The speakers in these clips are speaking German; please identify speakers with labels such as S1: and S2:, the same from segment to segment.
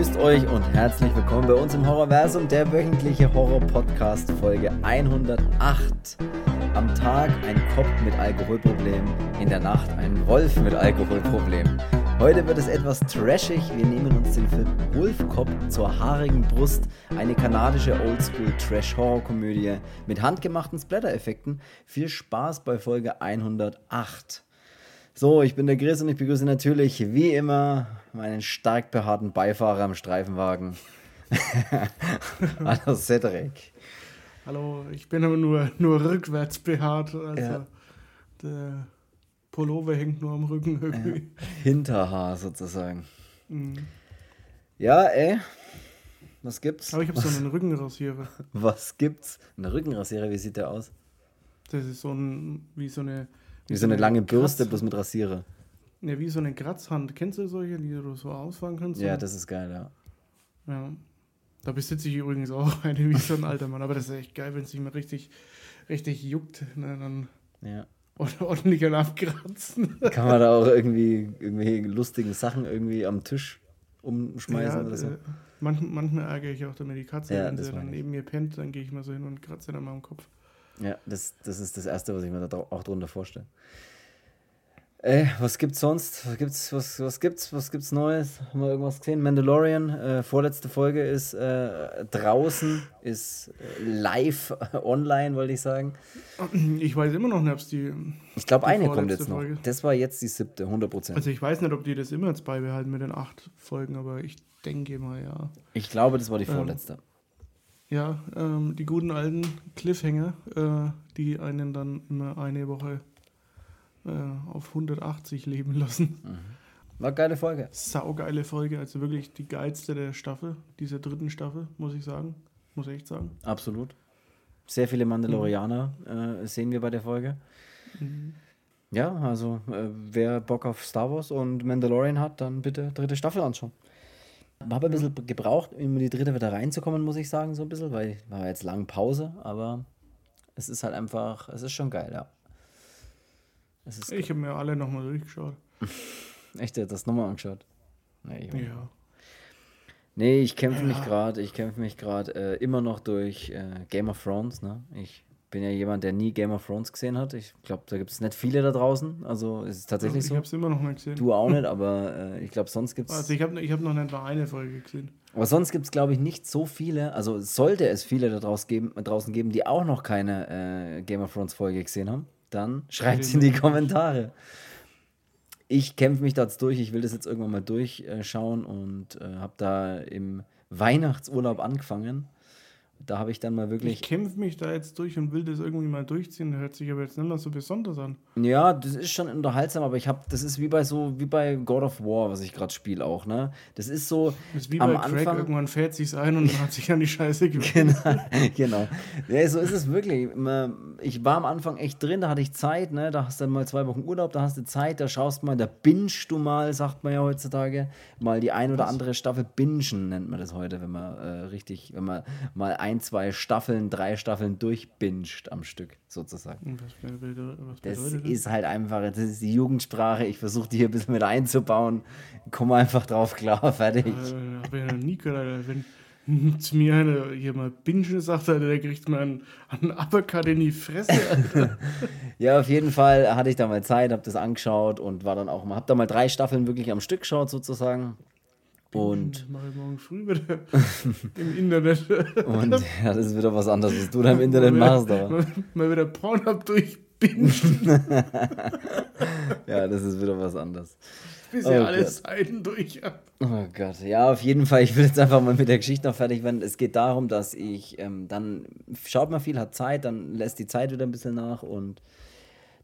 S1: grüßt euch und herzlich willkommen bei uns im Horrorversum, der wöchentliche Horror-Podcast Folge 108. Am Tag ein Kopf mit Alkoholproblem, in der Nacht ein Wolf mit Alkoholproblem. Heute wird es etwas trashig. Wir nehmen uns den Film Wolfkopf zur haarigen Brust, eine kanadische Oldschool-Trash-Horror-Komödie mit handgemachten Splatter-Effekten. Viel Spaß bei Folge 108. So, ich bin der Chris und ich begrüße natürlich wie immer meinen stark behaarten Beifahrer im Streifenwagen. Hallo Cedric.
S2: Hallo, ich bin aber nur, nur rückwärts behaart. Also
S1: Ja.
S2: der Pullover hängt nur am Rücken irgendwie.
S1: Hinterhaar sozusagen.
S2: Mhm.
S1: Ja, ey. Was gibt's?
S2: Aber ich habe so einen Rückenrasierer.
S1: Was gibt's? Eine Rückenrasierer, wie sieht der aus?
S2: Das ist so ein, wie so eine.
S1: Wie so eine lange Bürste,
S2: Kratz-
S1: bloß mit Rasierer.
S2: Ja, wie so eine Kratzhand. Kennst du solche, die du so ausfahren kannst?
S1: Ja, das ist geil, ja.
S2: ja. Da besitze ich übrigens auch eine wie so ein alter Mann. Aber das ist echt geil, wenn es sich mal richtig, richtig juckt. Ne, dann
S1: ja.
S2: ordentlich an abkratzen.
S1: Kann man da auch irgendwie irgendwelche lustigen Sachen irgendwie am Tisch umschmeißen
S2: Ja,
S1: oder so?
S2: äh, manch, manchmal ärgere ich auch damit die Katze,
S1: Ja,
S2: wenn sie dann neben mir pennt, dann gehe ich mal so hin und kratze dann mal am Kopf.
S1: Ja, das, das ist das Erste, was ich mir da auch drunter vorstelle. Ey, was gibt's sonst? Was gibt's, was, was gibt's, was gibt's Neues? Haben wir irgendwas gesehen? Mandalorian, äh, vorletzte Folge ist äh, draußen, ist äh, live online, wollte ich sagen.
S2: Ich weiß immer noch nicht, ob es die.
S1: Ich glaube, eine kommt jetzt noch.
S2: Folge.
S1: Das war jetzt die siebte, 100 Prozent.
S2: Also ich weiß nicht, ob die das immer jetzt beibehalten mit den acht Folgen, aber ich denke mal ja.
S1: Ich glaube, das war die
S2: Ähm,
S1: vorletzte.
S2: Ja, ähm, die guten alten Cliffhanger, äh, die einen dann immer eine Woche äh, auf 180 leben lassen.
S1: War eine geile Folge.
S2: Saugeile Folge, also wirklich die geilste der Staffel, dieser dritten Staffel, muss ich sagen. Muss ich echt sagen.
S1: Absolut. Sehr viele Mandalorianer äh, sehen wir bei der Folge. Ja, also äh, wer Bock auf Star Wars und Mandalorian hat, dann bitte dritte Staffel anschauen. Habe ein bisschen gebraucht, um in die dritte wieder reinzukommen, muss ich sagen, so ein bisschen, weil war jetzt lange Pause, aber es ist halt einfach, es ist schon geil, ja.
S2: Ich habe mir alle nochmal durchgeschaut.
S1: echt, der hat das nochmal angeschaut. Nee, ich,
S2: Ja.
S1: nee, ich kämpfe mich
S2: Ja.
S1: gerade, ich kämpfe mich gerade äh, immer noch durch äh, Game of Thrones, ne? Ich bin ja jemand, der nie Game of Thrones gesehen hat. Ich glaube, da gibt es nicht viele da draußen. Also es ist tatsächlich
S2: ich
S1: so.
S2: habe es immer noch nicht gesehen.
S1: Du auch nicht, aber äh, ich glaube, sonst gibt es.
S2: Also ich habe ich hab noch nicht mal eine Folge gesehen.
S1: Aber sonst gibt es, glaube ich, nicht so viele. Also sollte es viele da draus geben, draußen geben, die auch noch keine äh, Game of Thrones Folge gesehen haben, dann schreibt es in die Kommentare. Ich kämpfe mich da jetzt durch. Ich will das jetzt irgendwann mal durchschauen und äh, habe da im Weihnachtsurlaub angefangen. Da habe ich dann mal
S2: Ich
S1: wirklich.
S2: kämpfe mich da jetzt durch und will das irgendwie mal durchziehen. Hört sich aber jetzt nicht mehr so besonders an.
S1: Ja, das ist schon unterhaltsam, aber ich habe, das ist wie bei so, wie bei God of War, was ich gerade spiele auch, ne? Das ist so
S2: Das ist wie
S1: am
S2: bei Craig,
S1: Anfang.
S2: irgendwann fährt sich's ein und dann hat sich an die Scheiße gewöhnt.
S1: Genau, genau. Ja, so ist es wirklich. Ich war am Anfang echt drin, da hatte ich Zeit, ne? Da hast du mal zwei Wochen Urlaub, da hast du Zeit, da schaust mal, da bingst du mal, sagt man ja heutzutage, mal die ein oder andere Staffel bingen, nennt man das heute, wenn man äh, richtig, wenn man mal ein, zwei Staffeln, drei Staffeln durchbinscht am Stück, sozusagen. Das ist halt einfach, das ist die Jugendsprache, ich versuche die hier ein bisschen mit einzubauen, komm einfach drauf klar, fertig.
S2: Äh, hab ich noch nie gehört. Alter. Wenn zu mir einer hier mal Bingen sagt, Alter, der kriegt mal einen, einen Uppercut in die Fresse.
S1: Ja, auf jeden Fall hatte ich da mal Zeit, habe das angeschaut und war dann auch mal, habe da mal drei Staffeln wirklich am Stück geschaut sozusagen. Und,
S2: morgen früh wieder im Internet.
S1: und ja, das ist wieder was anderes, was du da im Internet machst, aber
S2: Mal, mal wieder Pornhub durchbingen,
S1: ja, das ist wieder was anderes.
S2: bis
S1: Oh
S2: ihr alle
S1: Gott.
S2: Seiten durch habt.
S1: Oh Gott, ja, auf jeden Fall. Ich will jetzt einfach mal mit der Geschichte noch fertig werden. Es geht darum, dass ich ähm, dann schaut man viel, hat Zeit, dann lässt die Zeit wieder ein bisschen nach und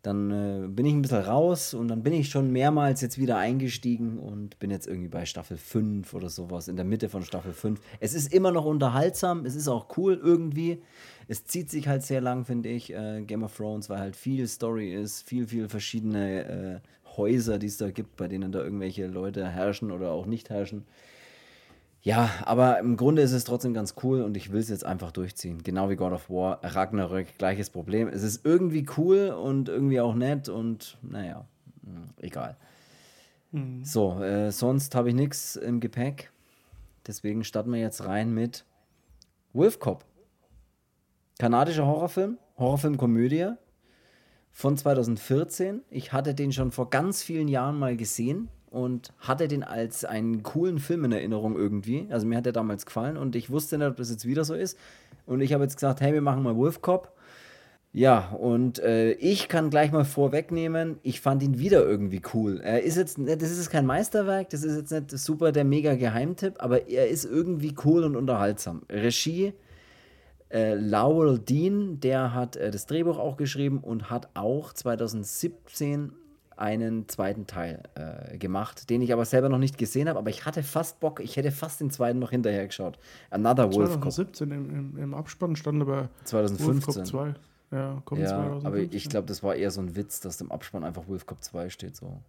S1: dann äh, bin ich ein bisschen raus und dann bin ich schon mehrmals jetzt wieder eingestiegen und bin jetzt irgendwie bei Staffel 5 oder sowas, in der Mitte von Staffel 5. Es ist immer noch unterhaltsam, es ist auch cool irgendwie. Es zieht sich halt sehr lang, finde ich, äh, Game of Thrones, weil halt viel Story ist, viel, viel verschiedene äh, Häuser, die es da gibt, bei denen da irgendwelche Leute herrschen oder auch nicht herrschen. Ja, aber im Grunde ist es trotzdem ganz cool und ich will es jetzt einfach durchziehen. Genau wie God of War, Ragnarök, gleiches Problem. Es ist irgendwie cool und irgendwie auch nett und naja, mh, egal. So, äh, sonst habe ich nichts im Gepäck. Deswegen starten wir jetzt rein mit Wolf Cop. Kanadischer Horrorfilm, Horrorfilm-Komödie von 2014. Ich hatte den schon vor ganz vielen Jahren mal gesehen und hatte den als einen coolen Film in Erinnerung irgendwie. Also mir hat der damals gefallen und ich wusste nicht, ob das jetzt wieder so ist. Und ich habe jetzt gesagt, hey, wir machen mal Wolf Cop. Ja, und äh, ich kann gleich mal vorwegnehmen, ich fand ihn wieder irgendwie cool. Er ist jetzt, das ist kein Meisterwerk, das ist jetzt nicht super der mega Geheimtipp, aber er ist irgendwie cool und unterhaltsam. Regie äh, Lowell Dean, der hat äh, das Drehbuch auch geschrieben und hat auch 2017 einen zweiten Teil äh, gemacht, den ich aber selber noch nicht gesehen habe, aber ich hatte fast Bock, ich hätte fast den zweiten noch hinterher geschaut. Another Wolf
S2: 2017 im, im, im, Abspann stand aber
S1: 2015.
S2: Wolf 2. Ja,
S1: kommt ja 2015. aber ich glaube, das war eher so ein Witz, dass im Abspann einfach Wolf Cop 2 steht. So.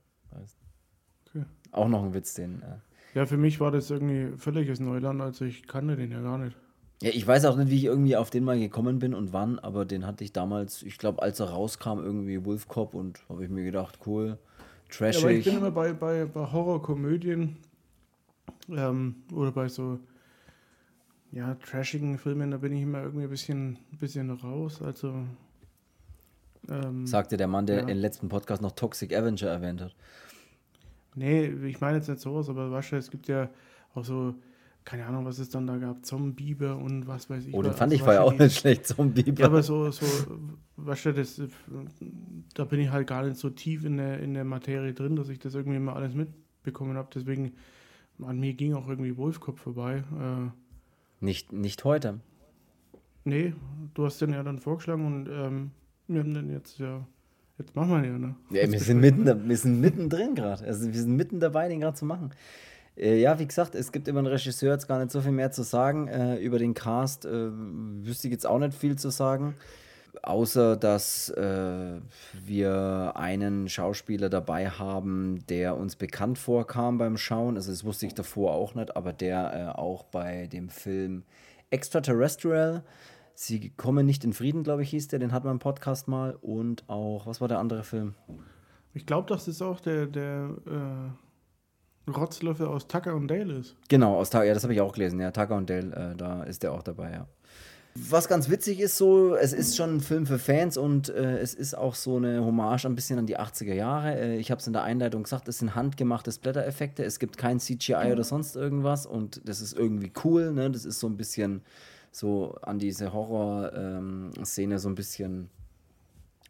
S1: Okay. Auch noch ein Witz, den. Äh
S2: ja, für mich war das irgendwie völliges Neuland, also ich kannte den ja gar nicht.
S1: Ja, ich weiß auch nicht, wie ich irgendwie auf den mal gekommen bin und wann, aber den hatte ich damals, ich glaube, als er rauskam, irgendwie Wolf Cop und habe ich mir gedacht, cool, trashig. Ja, aber
S2: ich bin immer bei, bei, bei Horrorkomödien ähm, oder bei so ja, trashigen Filmen, da bin ich immer irgendwie ein bisschen, ein bisschen raus. Also.
S1: Ähm, Sagte der Mann, der ja. im letzten Podcast noch Toxic Avenger erwähnt hat.
S2: Nee, ich meine jetzt nicht sowas, aber weißt du, es gibt ja auch so, keine Ahnung, was es dann da gab, Zombieber und was weiß ich.
S1: Oh, den fand ich vorher auch nicht schlecht, Zombieber.
S2: Ja, aber so, so, weißt du, das, da bin ich halt gar nicht so tief in der, in der Materie drin, dass ich das irgendwie mal alles mitbekommen habe. Deswegen, an mir ging auch irgendwie Wolfkopf vorbei. Äh,
S1: nicht, nicht heute.
S2: Nee, du hast den ja dann vorgeschlagen und ähm, wir haben den jetzt ja. Jetzt machen wir den ja, ne?
S1: Ja, wir sind, mitten, wir sind mittendrin gerade. Also wir sind mitten dabei, den gerade zu machen. Äh, ja, wie gesagt, es gibt über den Regisseur jetzt gar nicht so viel mehr zu sagen. Äh, über den Cast äh, wüsste ich jetzt auch nicht viel zu sagen. Außer dass äh, wir einen Schauspieler dabei haben, der uns bekannt vorkam beim Schauen. Also das wusste ich davor auch nicht, aber der äh, auch bei dem Film Extraterrestrial, Sie kommen nicht in Frieden, glaube ich, hieß der, den hat man im Podcast mal. Und auch, was war der andere Film?
S2: Ich glaube, das ist auch der, der äh, Rotzlöffel aus Tucker und Dale ist.
S1: Genau, aus Tucker, ja, das habe ich auch gelesen, ja, Tucker und Dale, äh, da ist der auch dabei, ja. Was ganz witzig ist so, es ist schon ein Film für Fans und äh, es ist auch so eine Hommage ein bisschen an die 80er Jahre. Äh, ich habe es in der Einleitung gesagt, es sind handgemachte Splatter-Effekte, es gibt kein CGI oder sonst irgendwas und das ist irgendwie cool, ne? Das ist so ein bisschen so an diese Horror-Szene ähm, so ein bisschen,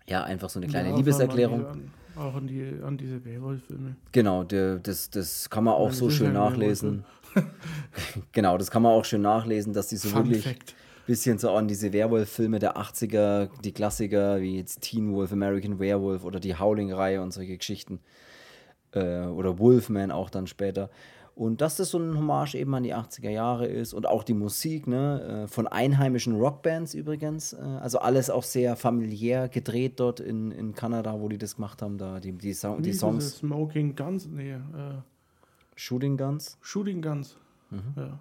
S1: ja, einfach so eine kleine ja, Liebeserklärung.
S2: Auch an, die, an diese Werwolf-Filme.
S1: Genau, der, das, das kann man auch so schön nachlesen. genau, das kann man auch schön nachlesen, dass die so Fun wirklich. Fact bisschen so an diese Werwolf-Filme der 80er, die Klassiker wie jetzt Teen Wolf, American Werewolf oder die Howling-Reihe und solche Geschichten. Äh, oder Wolfman auch dann später. Und dass das so ein Hommage eben an die 80er Jahre ist und auch die Musik, ne, äh, von einheimischen Rockbands übrigens. Äh, also alles auch sehr familiär gedreht dort in, in Kanada, wo die das gemacht haben, da die, die, Song, die Songs.
S2: Smoking Guns, nee. Äh,
S1: Shooting Guns?
S2: Shooting Guns, mhm. ja.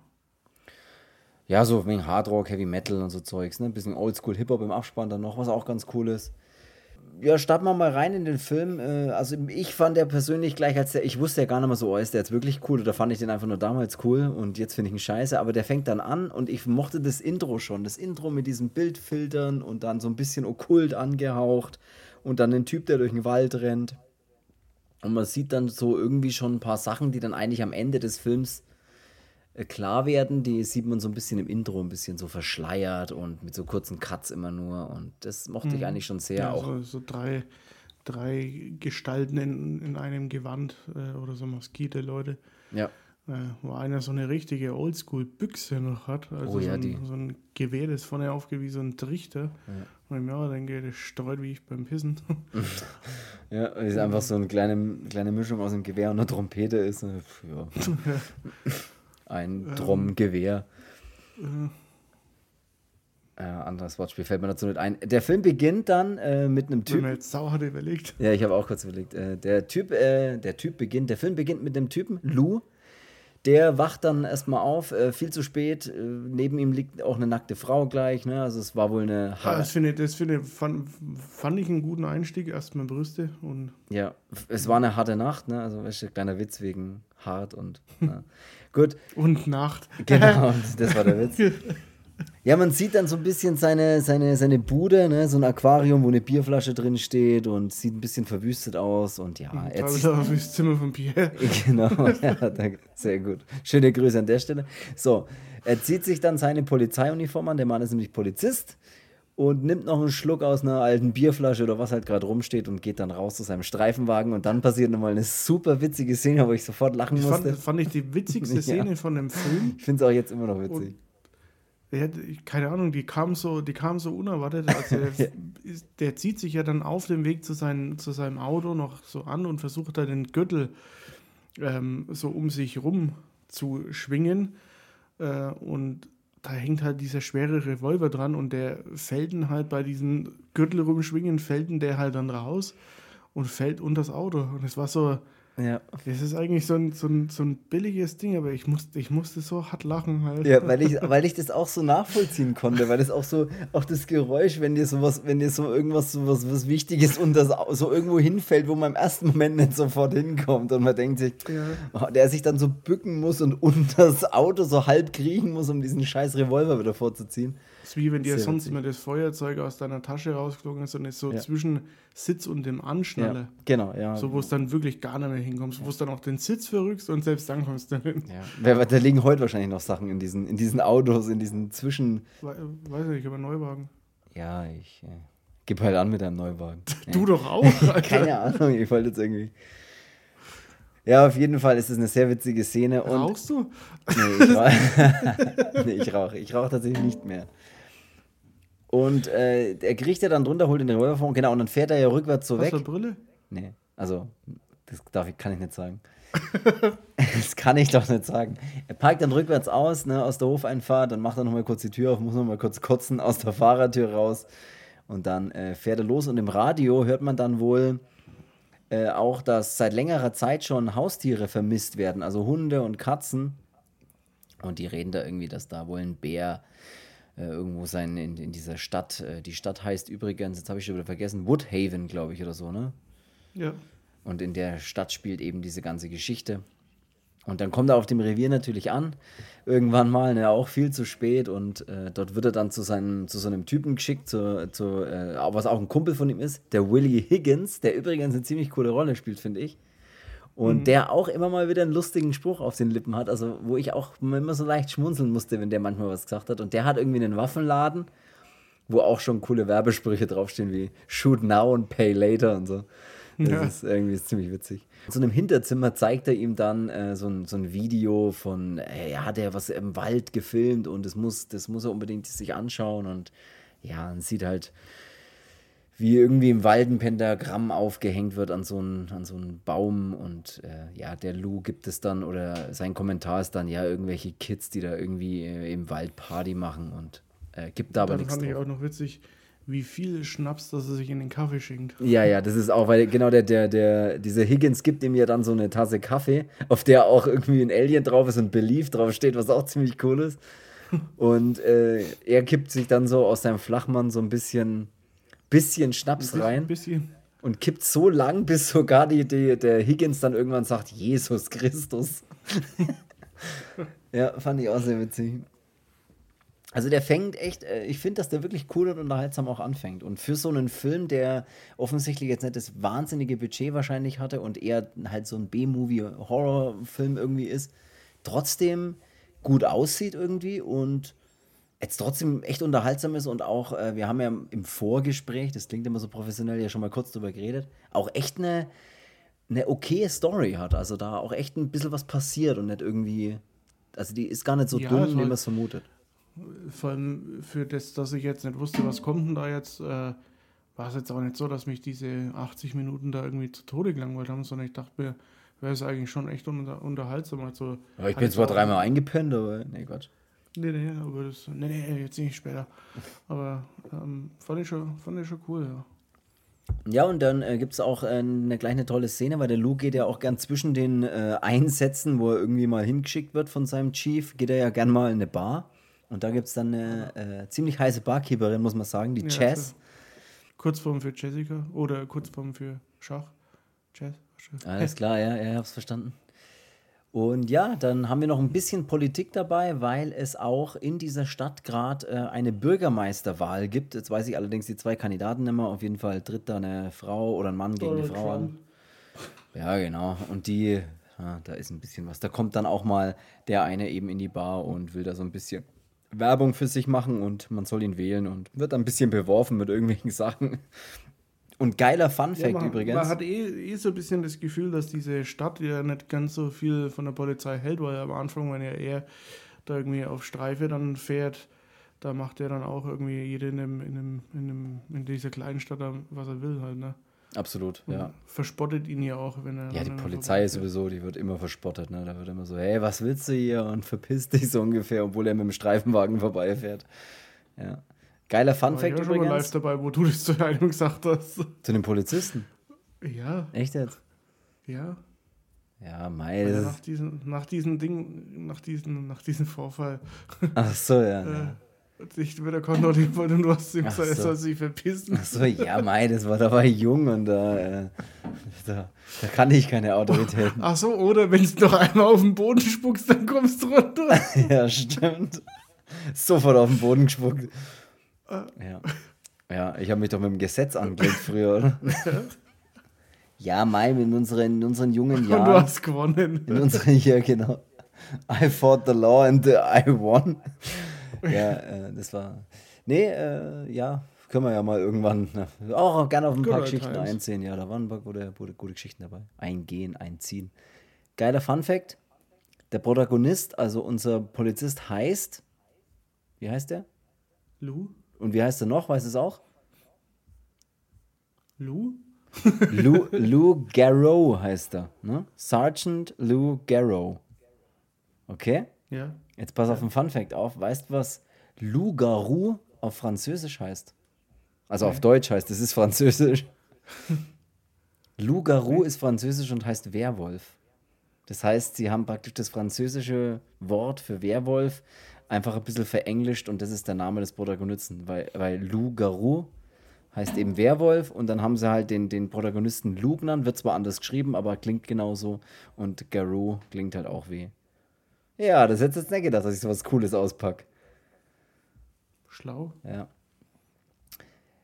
S1: Ja, so wegen Hardrock, Heavy Metal und so Zeugs, ne? Ein bisschen Oldschool Hip-Hop im Abspann dann noch, was auch ganz cool ist. Ja, starten wir mal rein in den Film. Äh, also ich fand der persönlich gleich als der, ich wusste ja gar nicht mal so, oh, ist der jetzt wirklich cool oder fand ich den einfach nur damals cool und jetzt finde ich ihn scheiße, aber der fängt dann an und ich mochte das Intro schon. Das Intro mit diesen Bildfiltern und dann so ein bisschen okkult angehaucht und dann den Typ, der durch den Wald rennt. Und man sieht dann so irgendwie schon ein paar Sachen, die dann eigentlich am Ende des Films klar werden. Die sieht man so ein bisschen im Intro, ein bisschen so verschleiert und mit so kurzen Cuts immer nur. Und das mochte ich mhm. eigentlich schon sehr
S2: ja,
S1: auch.
S2: So, so, drei, drei Gestalten in, in einem Gewand äh, oder so maskierte Leute.
S1: Ja.
S2: Äh, wo einer so eine richtige Oldschool-Büchse noch hat. Also oh, ja, so, ein, so, ein, Gewehr, das vorne aufgeht wie so ein Trichter. Ja. Und ich mir denke, das streut wie ich beim Pissen.
S1: ja, ist einfach so eine kleine, kleine Mischung aus einem Gewehr und einer Trompete ist. Ja. Ein Drum-Gewehr. Mhm. Äh, anderes Wortspiel fällt mir dazu nicht ein. Der Film beginnt dann äh, mit einem Typ.
S2: Ich jetzt sauer überlegt.
S1: Ja, ich habe auch kurz überlegt. Äh, der Typ, äh, der Typ beginnt, der Film beginnt mit einem Typen, Lou, Der wacht dann erstmal auf, äh, viel zu spät. Äh, neben ihm liegt auch eine nackte Frau gleich. Ne? Also es war wohl eine.
S2: Ja, das finde das finde, fand, fand ich einen guten Einstieg. Erstmal Brüste und.
S1: Ja, es war eine harte Nacht. Ne? Also, weißt du, kleiner Witz wegen hart und. ja. Gut.
S2: Und Nacht.
S1: Genau, das war der Witz. Ja, man sieht dann so ein bisschen seine, seine, seine Bude, ne? so ein Aquarium, wo eine Bierflasche drin steht und sieht ein bisschen verwüstet aus und ja.
S2: Er da das Zimmer von Pierre.
S1: Genau, ja, danke. sehr gut. Schöne Grüße an der Stelle. So, er zieht sich dann seine Polizeiuniform an, der Mann ist nämlich Polizist und nimmt noch einen Schluck aus einer alten Bierflasche oder was halt gerade rumsteht und geht dann raus zu seinem Streifenwagen und dann passiert nochmal eine super witzige Szene, wo ich sofort lachen
S2: ich
S1: musste.
S2: Fand, fand ich die witzigste Szene ja. von dem Film.
S1: Ich finde es auch jetzt immer noch witzig. Und
S2: der, keine Ahnung, die kam so, die kam so unerwartet. Also der, der, zieht sich ja dann auf dem Weg zu, sein, zu seinem Auto noch so an und versucht da den Gürtel ähm, so um sich rum zu schwingen. Äh, und da hängt halt dieser schwere Revolver dran und der fällt ihn halt bei diesem Gürtel rumschwingen, fällt ihn der halt dann raus und fällt unter das Auto. Und es war so, ja. Das ist eigentlich so ein, so ein, so ein billiges Ding, aber ich musste, ich musste so hart lachen halt.
S1: Ja, weil ich, weil ich das auch so nachvollziehen konnte, weil das auch so, auch das Geräusch, wenn dir sowas, wenn dir so irgendwas, so was, was Wichtiges und das so irgendwo hinfällt, wo man im ersten Moment nicht sofort hinkommt und man denkt sich, ja. oh, der sich dann so bücken muss und unter das Auto so halb kriechen muss, um diesen scheiß Revolver wieder vorzuziehen.
S2: Ist wie wenn dir sonst immer das Feuerzeug aus deiner Tasche rausgeflogen ist und ist so ja. zwischen Sitz und dem Anschnalle.
S1: Ja, genau, ja.
S2: So, wo es dann wirklich gar nicht mehr hinkommst, wo es dann auch den Sitz verrückst und selbst dann kommst du hin.
S1: Ja. Da liegen heute wahrscheinlich noch Sachen in diesen, in diesen Autos, in diesen Zwischen.
S2: Weiß nicht, ich habe einen Neuwagen.
S1: Ja, ich äh, gib halt an mit deinem Neuwagen.
S2: du doch auch,
S1: Keine Ahnung, ich wollte jetzt irgendwie. Ja, auf jeden Fall ist es eine sehr witzige Szene. Und
S2: Rauchst du?
S1: Nee, ich rauche. nee, ich rauche. Ich rauche tatsächlich nicht mehr. Und äh, er kriegt ja dann drunter, holt den Revolver vor, genau, und dann fährt er ja rückwärts so Hast weg.
S2: Hast du Brille?
S1: Nee, also, das darf ich, kann ich nicht sagen. das kann ich doch nicht sagen. Er parkt dann rückwärts aus, ne, aus der Hofeinfahrt, dann macht er nochmal kurz die Tür auf, muss nochmal kurz kotzen aus der Fahrertür raus. Und dann äh, fährt er los und im Radio hört man dann wohl äh, auch, dass seit längerer Zeit schon Haustiere vermisst werden, also Hunde und Katzen. Und die reden da irgendwie, dass da wohl ein Bär irgendwo sein in, in dieser Stadt. Äh, die Stadt heißt übrigens, jetzt habe ich schon wieder vergessen, Woodhaven, glaube ich, oder so, ne?
S2: Ja.
S1: Und in der Stadt spielt eben diese ganze Geschichte. Und dann kommt er auf dem Revier natürlich an, irgendwann mal, ne, auch viel zu spät. Und äh, dort wird er dann zu, seinem, zu so einem Typen geschickt, zu, zu, äh, was auch ein Kumpel von ihm ist, der Willie Higgins, der übrigens eine ziemlich coole Rolle spielt, finde ich. Und mhm. der auch immer mal wieder einen lustigen Spruch auf den Lippen hat, also wo ich auch immer so leicht schmunzeln musste, wenn der manchmal was gesagt hat. Und der hat irgendwie einen Waffenladen, wo auch schon coole Werbesprüche draufstehen wie Shoot now and pay later und so. Das ja. ist irgendwie ziemlich witzig. In so einem Hinterzimmer zeigt er ihm dann äh, so, ein, so ein Video von, äh, ja, der was im Wald gefilmt und das muss, das muss er unbedingt sich anschauen und ja, man sieht halt wie irgendwie im Wald ein Pentagramm aufgehängt wird an so einen, an so einen Baum und äh, ja, der Lou gibt es dann oder sein Kommentar ist dann ja irgendwelche Kids, die da irgendwie äh, im Wald Party machen und äh, gibt da aber nichts.
S2: Das fand ich auch noch witzig, wie viel Schnaps, dass er sich in den Kaffee schenkt.
S1: Ja, ja, das ist auch, weil genau der, der, der, dieser Higgins gibt ihm ja dann so eine Tasse Kaffee, auf der auch irgendwie ein Alien drauf ist und Belief drauf steht, was auch ziemlich cool ist. Und äh, er kippt sich dann so aus seinem Flachmann so ein bisschen bisschen Schnaps
S2: ein
S1: rein.
S2: Bisschen.
S1: Und kippt so lang, bis sogar die, die, der Higgins dann irgendwann sagt, Jesus Christus. ja, fand ich auch sehr witzig. Also der fängt echt, äh, ich finde, dass der wirklich cool und unterhaltsam auch anfängt. Und für so einen Film, der offensichtlich jetzt nicht das wahnsinnige Budget wahrscheinlich hatte und eher halt so ein B-Movie-Horrorfilm irgendwie ist, trotzdem gut aussieht irgendwie und jetzt trotzdem echt unterhaltsam ist und auch, äh, wir haben ja im Vorgespräch, das klingt immer so professionell, ja schon mal kurz drüber geredet, auch echt eine, eine okaye Story hat. Also da auch echt ein bisschen was passiert und nicht irgendwie, also die ist gar nicht so ja, dumm, wie man es vermutet.
S2: Vor allem für das, dass ich jetzt nicht wusste, was kommt denn da jetzt, äh, war es jetzt auch nicht so, dass mich diese 80 Minuten da irgendwie zu Tode gelangweilt haben, sondern ich dachte mir, wäre es eigentlich schon echt unter, unterhaltsam. Also,
S1: ja, ich bin zwar dreimal eingepennt, aber nee, Quatsch.
S2: Nee, nee, aber das. Nee, nee, jetzt nicht später. Aber ähm, fand, ich schon, fand ich schon cool, ja.
S1: Ja, und dann äh, gibt es auch äh, eine kleine tolle Szene, weil der Luke geht ja auch gern zwischen den äh, Einsätzen, wo er irgendwie mal hingeschickt wird von seinem Chief, geht er ja gern mal in eine Bar. Und da gibt es dann eine äh, ziemlich heiße Barkeeperin, muss man sagen, die
S2: Ja,
S1: Chess.
S2: Kurzform für Jessica oder Kurzform für Schach. Jazz.
S1: Alles klar, ja, ja, ich hab's verstanden. Und ja, dann haben wir noch ein bisschen Politik dabei, weil es auch in dieser Stadt gerade äh, eine Bürgermeisterwahl gibt. Jetzt weiß ich allerdings die zwei Kandidaten nicht mehr. Auf jeden Fall tritt da eine Frau oder ein Mann gegen eine Frau an. Ja, genau. Und die, ja, da ist ein bisschen was. Da kommt dann auch mal der eine eben in die Bar und will da so ein bisschen Werbung für sich machen und man soll ihn wählen und wird ein bisschen beworfen mit irgendwelchen Sachen. Und geiler Fun
S2: Ja,
S1: übrigens.
S2: man hat eh, eh so ein bisschen das Gefühl, dass diese Stadt ja nicht ganz so viel von der Polizei hält, weil am Anfang, wenn er eher da irgendwie auf Streife dann fährt, da macht er dann auch irgendwie jeder in, dem, in, dem, in, dem, in dieser kleinen Stadt, was er will halt, ne?
S1: Absolut,
S2: Und
S1: ja.
S2: Verspottet ihn ja auch, wenn er.
S1: Ja, die Polizei ist sowieso, die wird immer verspottet, ne? Da wird immer so, hey, was willst du hier? Und verpiss dich so ungefähr, obwohl er mit dem Streifenwagen vorbeifährt. Ja. Geiler Fun
S2: War ich auch schon mal live
S1: übrigens.
S2: dabei, wo du das zur Heilung gesagt hast.
S1: Zu den Polizisten.
S2: Ja,
S1: Echt jetzt?
S2: ja.
S1: Ja, mei. Das
S2: nach diesem, nach diesem Ding, nach diesem, nach diesem Vorfall
S1: Ach so, ja.
S2: äh,
S1: ja.
S2: sich wieder kontrolliert wurde und du hast ihm gesagt, er soll sich verpissen.
S1: Ach so, ja, mei, das war, da war ich jung und da, äh, da, da kannte ich keine Autoritäten.
S2: Ach so, oder wenn du noch einmal auf den Boden spuckst, dann kommst du runter.
S1: Ja, stimmt. Sofort auf den Boden gespuckt. Ja. Ja, ich habe mich doch mit dem Gesetz angelegt früher, oder? Ja, Mai, in unseren, in unseren jungen
S2: Und du
S1: Jahren.
S2: hast gewonnen.
S1: In unseren, ja, genau. I fought the law and I won. Ja, äh, das war. Nee, äh, ja, können wir ja mal irgendwann na, auch gerne auf ein
S2: Good
S1: paar Geschichten
S2: times.
S1: einziehen. Ja, da waren ein paar gute, gute, gute Geschichten dabei. Eingehen, einziehen. Geiler Fun Fact: Der Protagonist, also unser Polizist, heißt. Wie heißt der?
S2: Lou?
S1: Und wie heißt er noch? Weißt du es auch?
S2: Lou?
S1: Lou, Lou Garrow heißt er. Ne? Sergeant Lou Garrow. Okay?
S2: Ja.
S1: Jetzt pass auf den Fun Fact auf. Weißt du, was Loup-garou auf Französisch heißt? Also auf Deutsch heißt es, ist Französisch. Loup-garou ist Französisch und heißt Werwolf. Das heißt, sie haben praktisch das französische Wort für Werwolf einfach ein bisschen verenglischt und das ist der Name des Protagonisten, weil, weil Loup-garou heißt eben Werwolf und dann haben sie halt den, den Protagonisten Lou genannt, wird zwar anders geschrieben, aber klingt genauso und Garou klingt halt auch wie. Ja, das hättest du jetzt nicht gedacht, dass ich sowas Cooles auspacke.
S2: Schlau.
S1: Ja.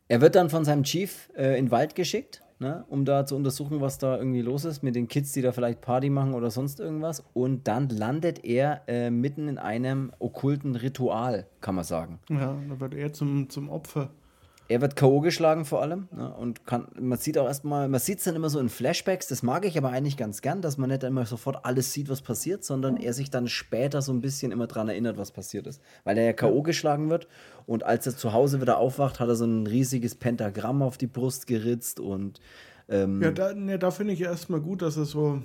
S1: Er wird dann von seinem Chief äh, in den Wald geschickt, ne, um da zu untersuchen, was da irgendwie los ist mit den Kids, die da vielleicht Party machen oder sonst irgendwas. Und dann landet er äh, mitten in einem okkulten Ritual, kann man sagen.
S2: Ja, da wird er zum, zum Opfer.
S1: Er wird K.O. geschlagen vor allem ne, und kann, man sieht auch erstmal, man sieht es dann immer so in Flashbacks, das mag ich aber eigentlich ganz gern, dass man nicht immer sofort alles sieht, was passiert, sondern er sich dann später so ein bisschen immer dran erinnert, was passiert ist. Weil er ja K.O. geschlagen wird und als er zu Hause wieder aufwacht, hat er so ein riesiges Pentagramm auf die Brust geritzt und ähm,
S2: Ja, da, ne, da finde ich erstmal gut, dass er so.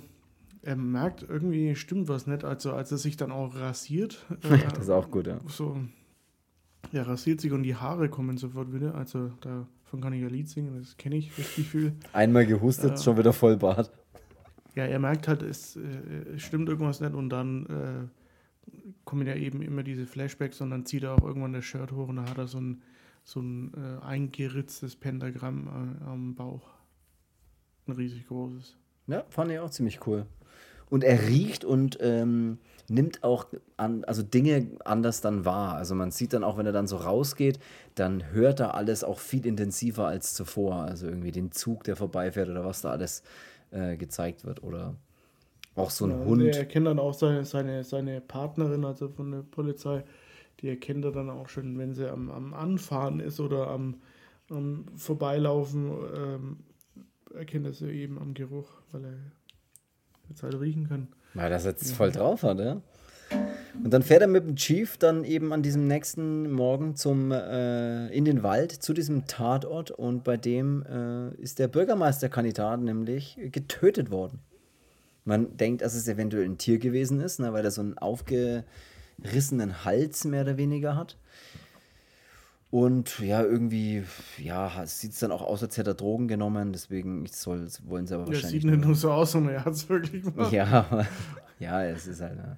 S2: Er merkt, irgendwie stimmt was nicht. Also, als er sich dann auch rasiert. äh,
S1: das ist auch gut, ja.
S2: so. Er rasiert sich und die Haare kommen sofort wieder. Also, davon kann ich ein Lied singen, das kenne ich, das Gefühl.
S1: Einmal gehustet, schon wieder voll Bart.
S2: Ja, er merkt halt, es, äh, stimmt irgendwas nicht und dann äh, kommen ja eben immer diese Flashbacks und dann zieht er auch irgendwann das Shirt hoch und da hat er so ein, so ein äh, eingeritztes Pentagramm äh, am Bauch. Ein riesig großes.
S1: Ja, fand ich auch ziemlich cool. Und er riecht und ähm, nimmt auch an, also Dinge anders dann wahr. Also man sieht dann auch, wenn er dann so rausgeht, dann hört er alles auch viel intensiver als zuvor. Also irgendwie den Zug, der vorbeifährt oder was da alles äh, gezeigt wird. Oder auch so ein
S2: Ja,
S1: Hund.
S2: Er erkennt dann auch seine, seine, seine Partnerin, also von der Polizei, die erkennt er dann auch schon, wenn sie am, am Anfahren ist oder am, am Vorbeilaufen, ähm, erkennt er sie eben am Geruch, weil er jetzt halt riechen kann.
S1: Weil das jetzt voll drauf hat, ja. Und dann fährt er mit dem Chief dann eben an diesem nächsten Morgen zum, äh, in den Wald zu diesem Tatort und bei dem äh, ist der Bürgermeisterkandidat nämlich getötet worden. Man denkt, dass es eventuell ein Tier gewesen ist, ne, weil er so einen aufgerissenen Hals mehr oder weniger hat. Und ja, irgendwie, ja, sieht es dann auch aus, als hätte er Drogen genommen. Deswegen ich soll, wollen sie aber
S2: Ja,
S1: wahrscheinlich.
S2: sieht nicht nur so aus, sondern er hat es wirklich gemacht.
S1: Ja, ja, es ist halt. Ja,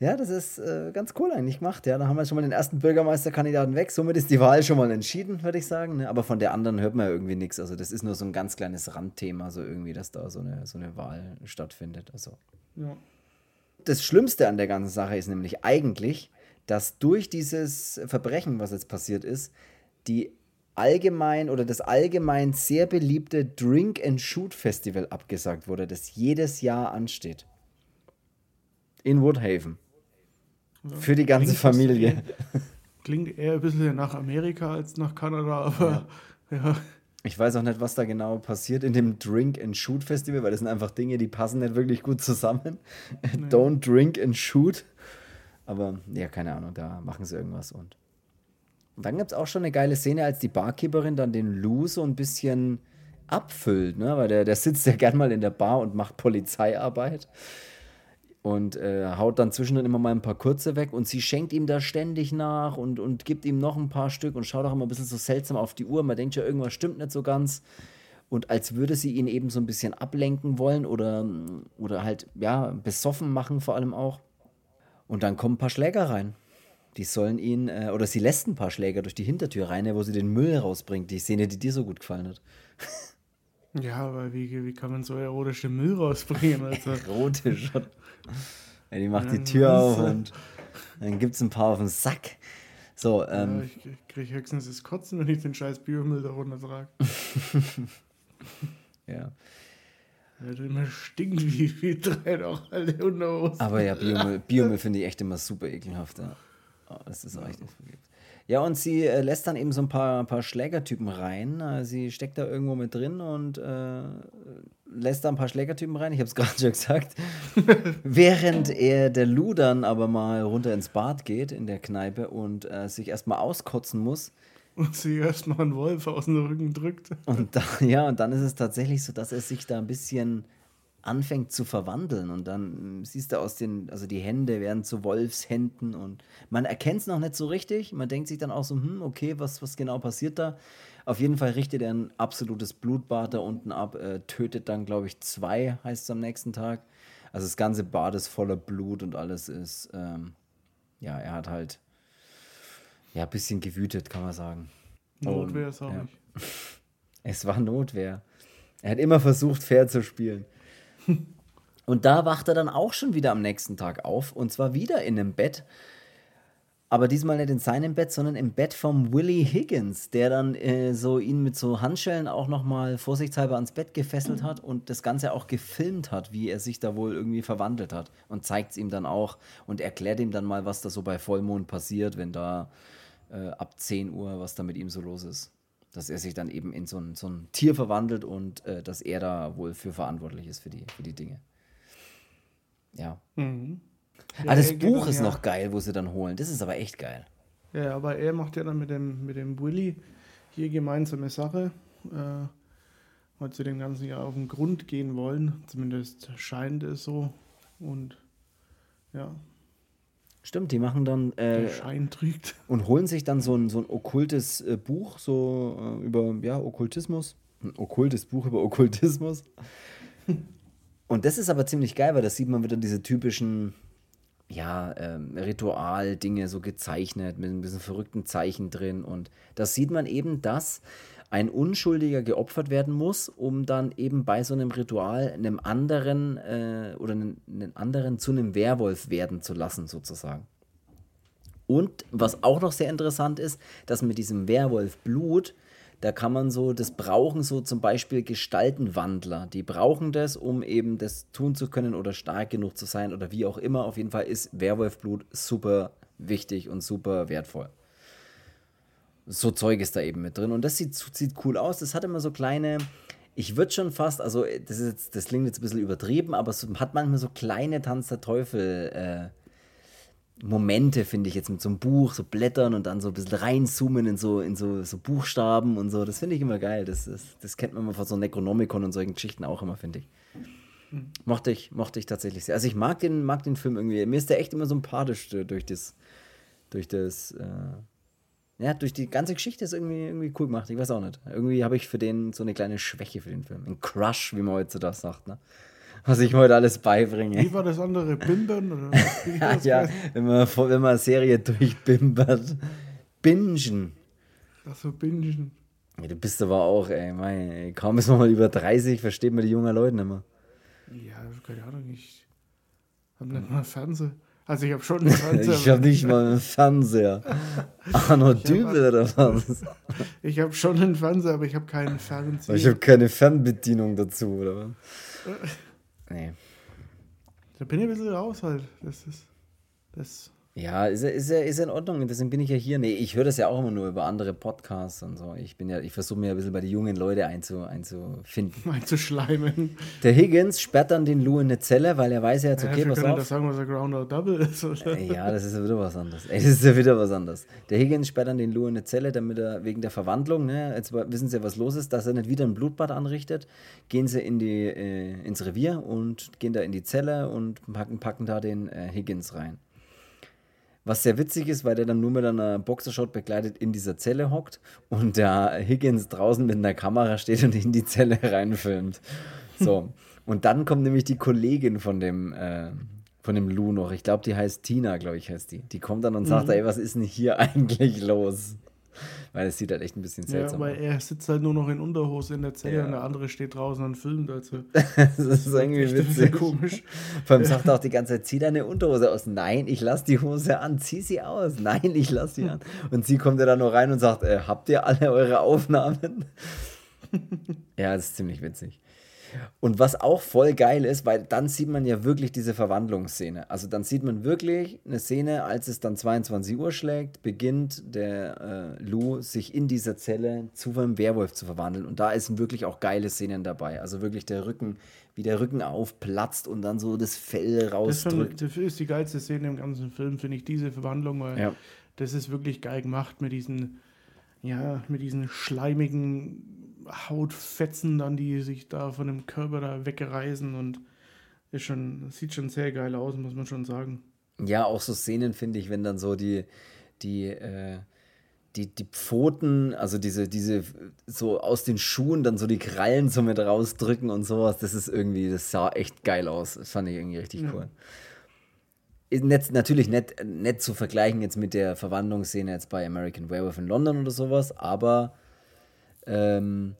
S1: ja das ist äh, ganz cool eigentlich gemacht. Ja, da haben wir schon mal den ersten Bürgermeisterkandidaten weg. Somit ist die Wahl schon mal entschieden, würde ich sagen. Ne? Aber von der anderen hört man ja irgendwie nichts. Also, das ist nur so ein ganz kleines Randthema, so irgendwie, dass da so eine, so eine Wahl stattfindet. Also.
S2: Ja.
S1: Das Schlimmste an der ganzen Sache ist nämlich eigentlich, dass durch dieses Verbrechen, was jetzt passiert ist, die allgemein oder das allgemein sehr beliebte Drink and Shoot Festival abgesagt wurde, das jedes Jahr ansteht. In Woodhaven. Für die ganze
S2: Klingt
S1: Familie.
S2: Klingt eher ein bisschen nach Amerika als nach Kanada, aber ja.
S1: Ich weiß auch nicht, was da genau passiert in dem Drink and Shoot Festival, weil das sind einfach Dinge, die passen nicht wirklich gut zusammen. Don't drink and shoot. Aber ja, keine Ahnung, da machen sie irgendwas. Und, und dann gibt es auch schon eine geile Szene, als die Barkeeperin dann den Lou so ein bisschen abfüllt, ne? Weil der, der sitzt ja gern mal in der Bar und macht Polizeiarbeit. Und äh, haut dann zwischendrin immer mal ein paar kurze weg und sie schenkt ihm da ständig nach und, und gibt ihm noch ein paar Stück und schaut auch immer ein bisschen so seltsam auf die Uhr. Man denkt ja, irgendwas stimmt nicht so ganz. Und als würde sie ihn eben so ein bisschen ablenken wollen oder, oder halt, ja, besoffen machen vor allem auch. Und dann kommen ein paar Schläger rein. Die sollen ihn, äh, oder sie lässt ein paar Schläger durch die Hintertür rein, wo sie den Müll rausbringt. Die Szene, die dir so gut gefallen hat.
S2: Ja, aber wie, wie kann man so erotische Müll rausbringen? Also,
S1: Erotisch. ja, die macht
S2: Ja,
S1: die Tür auf und dann gibt es ein paar auf den Sack. So,
S2: ja,
S1: ähm,
S2: ich, ich kriege höchstens das Kotzen, wenn ich den scheiß Biomüll da runter trage.
S1: ja.
S2: Der immer stinkt wie, wie drei auch alte Unterhosen.
S1: Aber ja, Biomüll, Biomüll finde ich echt immer super ekelhaft. Ja. Oh, das ist auch echt nicht vergebt. Ja, und sie äh, lässt dann eben so ein paar, paar Schlägertypen rein. Äh, sie steckt da irgendwo mit drin und äh, lässt da ein paar Schlägertypen rein. Ich habe es gerade schon gesagt. Während er, der Lou dann aber mal runter ins Bad geht in der Kneipe und äh, sich erstmal auskotzen muss.
S2: Und sie erstmal einen Wolf aus dem Rücken drückt.
S1: Und da, ja, und dann ist es tatsächlich so, dass er sich da ein bisschen anfängt zu verwandeln und dann mm, siehst du aus den, also die Hände werden zu Wolfshänden und man erkennt es noch nicht so richtig. Man denkt sich dann auch so, hm, okay, was, was genau passiert da? Auf jeden Fall richtet er ein absolutes Blutbad da unten ab, äh, tötet dann, glaube ich, zwei, heißt es am nächsten Tag. Also das ganze Bad ist voller Blut und alles ist, ähm, ja, er hat halt, ja, ein bisschen gewütet, kann man sagen.
S2: Notwehr, sag
S1: ja.
S2: ich.
S1: Es war Notwehr. Er hat immer versucht, fair zu spielen. Und da wacht er dann auch schon wieder am nächsten Tag auf. Und zwar wieder in einem Bett. Aber diesmal nicht in seinem Bett, sondern im Bett vom Willie Higgins, der dann äh, so ihn mit so Handschellen auch nochmal vorsichtshalber ans Bett gefesselt hat und das Ganze auch gefilmt hat, wie er sich da wohl irgendwie verwandelt hat. Und zeigt es ihm dann auch und erklärt ihm dann mal, was da so bei Vollmond passiert, wenn da äh, ab 10 Uhr, was da mit ihm so los ist. Dass er sich dann eben in so ein, so ein Tier verwandelt und äh, dass er da wohl für verantwortlich ist für die, für die Dinge. Ja.
S2: Mhm.
S1: ah, das Buch
S2: dann
S1: ist
S2: ja-
S1: noch geil, wo sie dann holen. Das ist aber echt geil.
S2: Ja, aber er macht ja dann mit dem, mit dem Willy hier gemeinsame Sache, äh, weil sie dem Ganzen ja auf den Grund gehen wollen. Zumindest scheint es so. Und ja,
S1: Stimmt, die machen dann äh,
S2: der Schein trügt.
S1: und holen sich dann so ein, so ein okkultes äh, Buch, so äh, über ja, Okkultismus. Ein okkultes Buch über Okkultismus. Und das ist aber ziemlich geil, weil da sieht man wieder diese typischen ja, ähm, Ritual-Dinge so gezeichnet, mit ein bisschen verrückten Zeichen drin. Und da sieht man eben, dass ein Unschuldiger geopfert werden muss, um dann eben bei so einem Ritual einem anderen äh, oder einen, einen anderen zu einem Werwolf werden zu lassen, sozusagen. Und was auch noch sehr interessant ist, dass mit diesem Werwolf-Blut, da kann man so, das brauchen so zum Beispiel Gestaltenwandler. Die brauchen das, um eben das tun zu können oder stark genug zu sein oder wie auch immer. Auf jeden Fall ist Werwolfblut super wichtig und super wertvoll. So Zeug ist da eben mit drin. Und das sieht, sieht cool aus. Das hat immer so kleine, ich würde schon fast, also das, ist jetzt, das klingt jetzt ein bisschen übertrieben, aber es hat manchmal so kleine Tanz der Teufel. Äh, Momente, finde ich jetzt mit so einem Buch, so Blättern und dann so ein bisschen reinzoomen in so, in so, so Buchstaben und so. Das finde ich immer geil. Das, das, das kennt man mal von so Necronomicon und solchen Geschichten auch immer, finde ich. Mochte ich, mochte ich tatsächlich sehr. Also ich mag den, mag den Film irgendwie. Mir ist der echt immer sympathisch äh, durch das, durch das, äh, ja, durch die ganze Geschichte ist irgendwie, irgendwie cool gemacht. Ich weiß auch nicht. Irgendwie habe ich für den so eine kleine Schwäche für den Film. Ein Crush, wie man heute das sagt, ne? Was ich heute alles beibringe.
S2: Wie war das andere? Bimbern? Oder
S1: ja, ja wenn, man, wenn man eine Serie durchbimbert. Bingen.
S2: Ach so, bingen.
S1: Ja, du bist aber auch, ey, mein, kaum ist man mal über 30, versteht man die jungen Leute nicht mehr.
S2: Ja, keine Ahnung, ich habe nicht mal Fernseher. Also ich habe schon einen Fernseher.
S1: ich habe nicht mal einen Fernseher. Arno Dübel oder was?
S2: Ich habe schon einen Fernseher, aber ich habe keinen Fernseher.
S1: Ich habe keine Fernbedienung dazu, oder was?
S2: nee. Da bin ich ein bisschen raus halt. Das ist. Das
S1: ja, ist ist, ist in Ordnung. Deswegen bin ich ja hier. Nee, ich höre das ja auch immer nur über andere Podcasts und so. Ich bin ja, ich versuche mir ein bisschen bei den jungen Leuten einzu, einzufinden.
S2: Einzuschleimen.
S1: Der Higgins sperrt dann den Lou in eine Zelle, weil er weiß ja jetzt, okay,
S2: ja,
S1: pass
S2: auf. das sagen, was ein Ground or Double ist.
S1: Oder? Ja, das ist ja wieder was anderes. Ey, das ist ja wieder was anderes. Der Higgins sperrt dann den Lou in eine Zelle, damit er wegen der Verwandlung, ne, jetzt wissen sie ja, was los ist, dass er nicht wieder ein Blutbad anrichtet. Gehen sie in die, äh, ins Revier und gehen da in die Zelle und packen, packen da den äh, Higgins rein. Was sehr witzig ist, weil der dann nur mit einer Boxershot begleitet in dieser Zelle hockt und der Higgins draußen mit einer Kamera steht und in die Zelle reinfilmt. So. und dann kommt nämlich die Kollegin von dem, äh, von dem Lou noch. Ich glaube, die heißt Tina, glaube ich, heißt die. Die kommt dann und sagt, mhm. ey, was ist denn hier eigentlich los? Weil es sieht halt echt ein bisschen seltsam
S2: aus. Ja, weil er sitzt halt nur noch in Unterhose in der Zelle ja. und der andere steht draußen und filmt. Also.
S1: das ist irgendwie witzig. komisch. Vor allem sagt er auch die ganze Zeit, zieh deine Unterhose aus. Nein, ich lass die Hose an. Zieh sie aus. Nein, ich lass sie an. Und sie kommt ja dann nur rein und sagt, äh, habt ihr alle eure Aufnahmen? ja, das ist ziemlich witzig. Und was auch voll geil ist, weil dann sieht man ja wirklich diese Verwandlungsszene. Also dann sieht man wirklich eine Szene, als es dann 22 Uhr schlägt, beginnt der äh, Lou sich in dieser Zelle zu einem Werwolf zu verwandeln. Und da sind wirklich auch geile Szenen dabei. Also wirklich der Rücken, wie der Rücken aufplatzt und dann so das Fell rausdrückt.
S2: Das, ist die geilste Szene im ganzen Film, finde ich, diese Verwandlung, weil ja. das ist wirklich geil gemacht mit diesen, ja, mit diesen schleimigen Hautfetzen dann, die sich da von dem Körper da wegreißen und ist schon, sieht schon sehr geil aus, muss man schon sagen.
S1: Ja, auch so Szenen finde ich, wenn dann so die, die, äh, die, die Pfoten, also diese, diese, so aus den Schuhen dann so die Krallen so mit rausdrücken und sowas, das ist irgendwie, das sah echt geil aus. Das fand ich irgendwie richtig ja. cool. Nicht, natürlich nicht, nicht zu vergleichen jetzt mit der Verwandlungsszene jetzt bei American Werewolf in London oder sowas, aber ähm,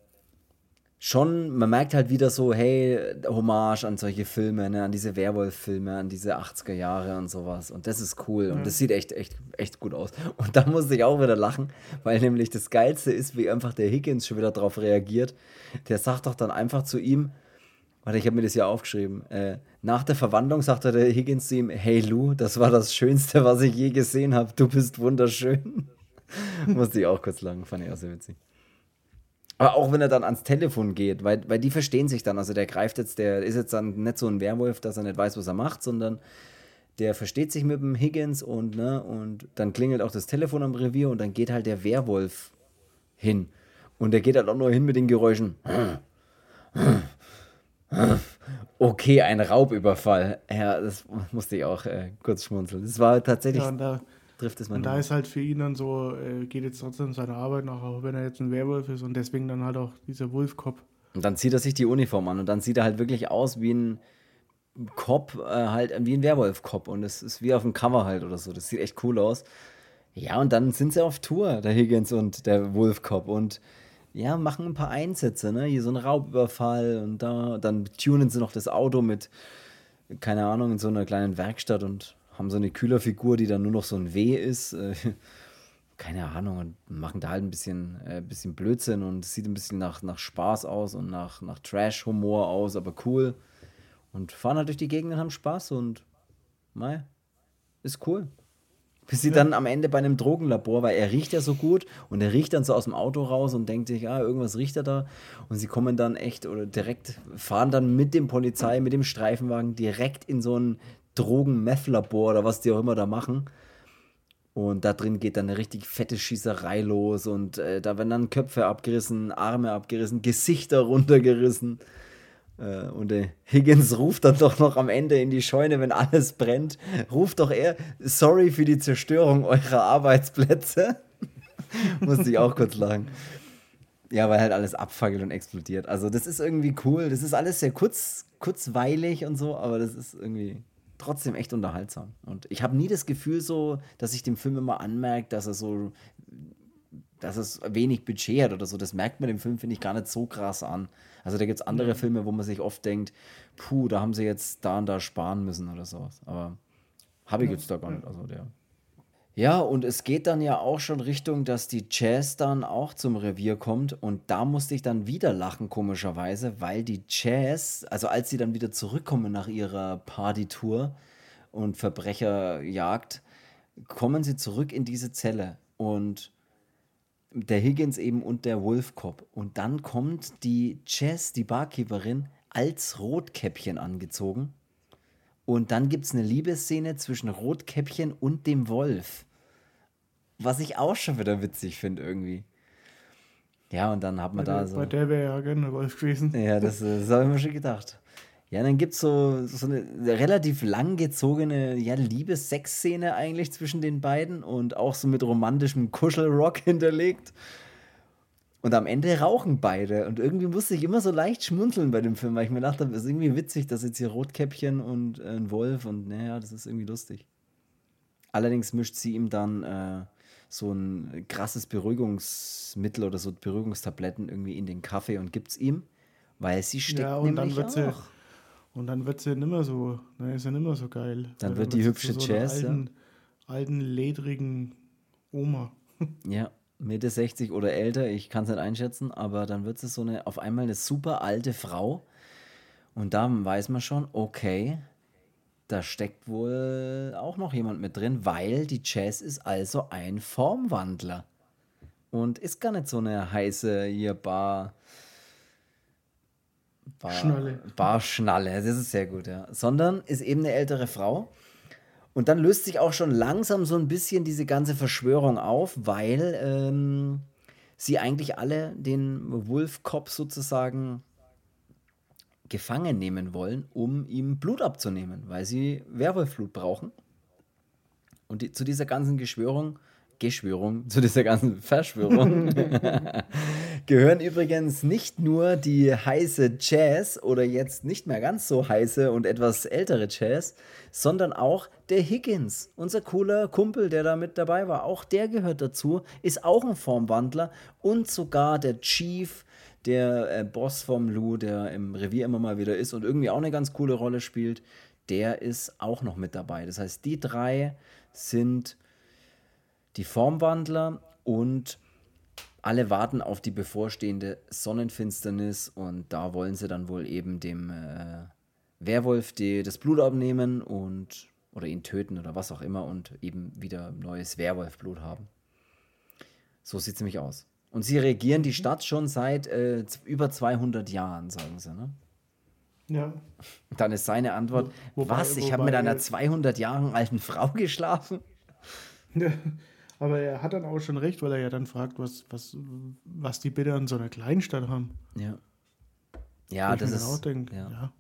S1: schon, man merkt halt wieder so, hey, Hommage an solche Filme, ne, an diese Werwolf-Filme, an diese 80er Jahre und sowas. Und das ist cool. Und das sieht echt, echt, echt gut aus. Und da musste ich auch wieder lachen, weil nämlich das Geilste ist, wie einfach der Higgins schon wieder darauf reagiert. Der sagt doch dann einfach zu ihm, warte, ich habe mir das ja aufgeschrieben, äh, nach der Verwandlung sagte der Higgins zu ihm, hey Lou, das war das Schönste, was ich je gesehen habe. Du bist wunderschön. musste ich auch kurz lachen, fand ich auch sehr witzig. Aber auch wenn er dann ans Telefon geht, weil, weil die verstehen sich dann. Also der greift jetzt, der ist jetzt dann nicht so ein Werwolf, dass er nicht weiß, was er macht, sondern der versteht sich mit dem Higgins und, ne, und dann klingelt auch das Telefon am Revier und dann geht halt der Werwolf hin. Und der geht halt auch nur hin mit den Geräuschen. Okay, ein Raubüberfall. Ja, das musste ich auch äh, kurz schmunzeln. Das war tatsächlich. Ja,
S2: trifft es man. Und da ist halt für ihn dann so, äh, geht jetzt trotzdem seine Arbeit nach, auch wenn er jetzt ein Werwolf ist und deswegen dann halt auch dieser Wolfkopf.
S1: Und dann zieht er sich die Uniform an und dann sieht er halt wirklich aus wie ein Cop, äh, halt wie ein Werwolf-Cop und es ist wie auf dem Cover halt oder so. Das sieht echt cool aus. Ja, und dann sind sie auf Tour, der Higgins und der Wolf-Cop und ja, machen ein paar Einsätze, ne? Hier so ein Raubüberfall und da, dann tunen sie noch das Auto mit, keine Ahnung, in so einer kleinen Werkstatt und haben so eine Kühlerfigur, die dann nur noch so ein W ist. Äh, keine Ahnung, und machen da halt ein bisschen, äh, bisschen Blödsinn und es sieht ein bisschen nach, nach Spaß aus und nach, nach Trash-Humor aus, aber cool. Und fahren halt durch die Gegend und haben Spaß und mei, ist cool. Bis sie ja. dann am Ende bei einem Drogenlabor, weil er riecht ja so gut und er riecht dann so aus dem Auto raus und denkt sich, ah, irgendwas riecht er da. Und sie kommen dann echt oder direkt, fahren dann mit dem Polizei, mit dem Streifenwagen direkt in so ein Drogen-Meth-Labor oder was die auch immer da machen. Und da drin geht dann eine richtig fette Schießerei los und äh, da werden dann Köpfe abgerissen, Arme abgerissen, Gesichter runtergerissen. Äh, und der Higgins ruft dann doch noch am Ende in die Scheune, wenn alles brennt, ruft doch er, sorry für die Zerstörung eurer Arbeitsplätze. Musste ich auch kurz lachen. Ja, weil halt alles abfackelt und explodiert. Also, das ist irgendwie cool. Das ist alles sehr kurz, kurzweilig und so, aber das ist irgendwie trotzdem echt unterhaltsam. Und ich habe nie das Gefühl so, dass ich dem Film immer anmerke, dass er so, dass es wenig Budget hat oder so. Das merkt man dem Film, finde ich, gar nicht so krass an. Also da gibt es andere ja. Filme, wo man sich oft denkt, puh, da haben sie jetzt da und da sparen müssen oder sowas. Aber habe ich jetzt da gar nicht. Also der ja, und es geht dann ja auch schon Richtung, dass die Jazz dann auch zum Revier kommt. Und da musste ich dann wieder lachen, komischerweise, weil die Jazz, also als sie dann wieder zurückkommen nach ihrer Partytour und Verbrecherjagd, kommen sie zurück in diese Zelle. Und der Higgins eben und der Wolfcop. Und dann kommt die Jazz, die Barkeeperin, als Rotkäppchen angezogen. Und dann gibt es eine Liebesszene zwischen Rotkäppchen und dem Wolf. Was ich auch schon wieder witzig finde irgendwie. Ja, und dann hat man
S2: bei
S1: da
S2: der,
S1: so.
S2: Bei der wäre ja gerne Wolf gewesen.
S1: Ja, das, das habe ich mir schon gedacht. Ja, dann gibt es so, so eine relativ langgezogene ja, Liebes-Sex-Szene eigentlich zwischen den beiden und auch so mit romantischem Kuschelrock hinterlegt. Und am Ende rauchen beide. Und irgendwie musste ich immer so leicht schmunzeln bei dem Film, weil ich mir dachte, das ist irgendwie witzig, dass jetzt hier Rotkäppchen und äh, ein Wolf und naja, das ist irgendwie lustig. Allerdings mischt sie ihm dann äh, so ein krasses Beruhigungsmittel oder so Beruhigungstabletten irgendwie in den Kaffee und gibt es ihm, weil sie steckt ja, und
S2: nämlich dann wird sie, Und dann wird sie nimmer so, dann ist sie nimmer so geil.
S1: Dann wird die hübsche so Jazz,
S2: alten, ja. alten, ledrigen Oma.
S1: Ja, Mitte 60 oder älter, ich kann es nicht einschätzen, aber dann wird sie so eine, auf einmal eine super alte Frau und da weiß man schon, okay, da steckt wohl auch noch jemand mit drin, weil die Jazz ist also ein Formwandler. Und ist gar nicht so eine heiße hier Bar. Bar Schnalle. Barschnalle, das ist sehr gut, ja. Sondern ist eben eine ältere Frau. Und dann löst sich auch schon langsam so ein bisschen diese ganze Verschwörung auf, weil ähm, sie eigentlich alle den Wolf-Cop sozusagen gefangen nehmen wollen, um ihm Blut abzunehmen, weil sie Werwolfblut brauchen. Und die, zu dieser ganzen Geschwörung, Geschwörung, zu dieser ganzen Verschwörung gehören übrigens nicht nur die heiße Jazz oder jetzt nicht mehr ganz so heiße und etwas ältere Jazz, sondern auch der Higgins, unser cooler Kumpel, der da mit dabei war. Auch der gehört dazu, ist auch ein Formwandler und sogar der Chief der äh, Boss vom Lou, der im Revier immer mal wieder ist und irgendwie auch eine ganz coole Rolle spielt, der ist auch noch mit dabei. Das heißt, die drei sind die Formwandler und alle warten auf die bevorstehende Sonnenfinsternis und da wollen sie dann wohl eben dem äh, Werwolf die, das Blut abnehmen und oder ihn töten oder was auch immer und eben wieder neues Werwolfblut haben. So sieht es nämlich aus. Und sie regieren die Stadt schon seit äh, über 200 Jahren, sagen sie, ne?
S2: Ja.
S1: Dann ist seine Antwort, Wo, wobei, was, ich habe mit einer 200 Jahre alten Frau geschlafen?
S2: Ja, aber er hat dann auch schon recht, weil er ja dann fragt, was, was, was die bitte an so einer Kleinstadt haben.
S1: Ja. Ja, das ist... Auch denk, ja. ja.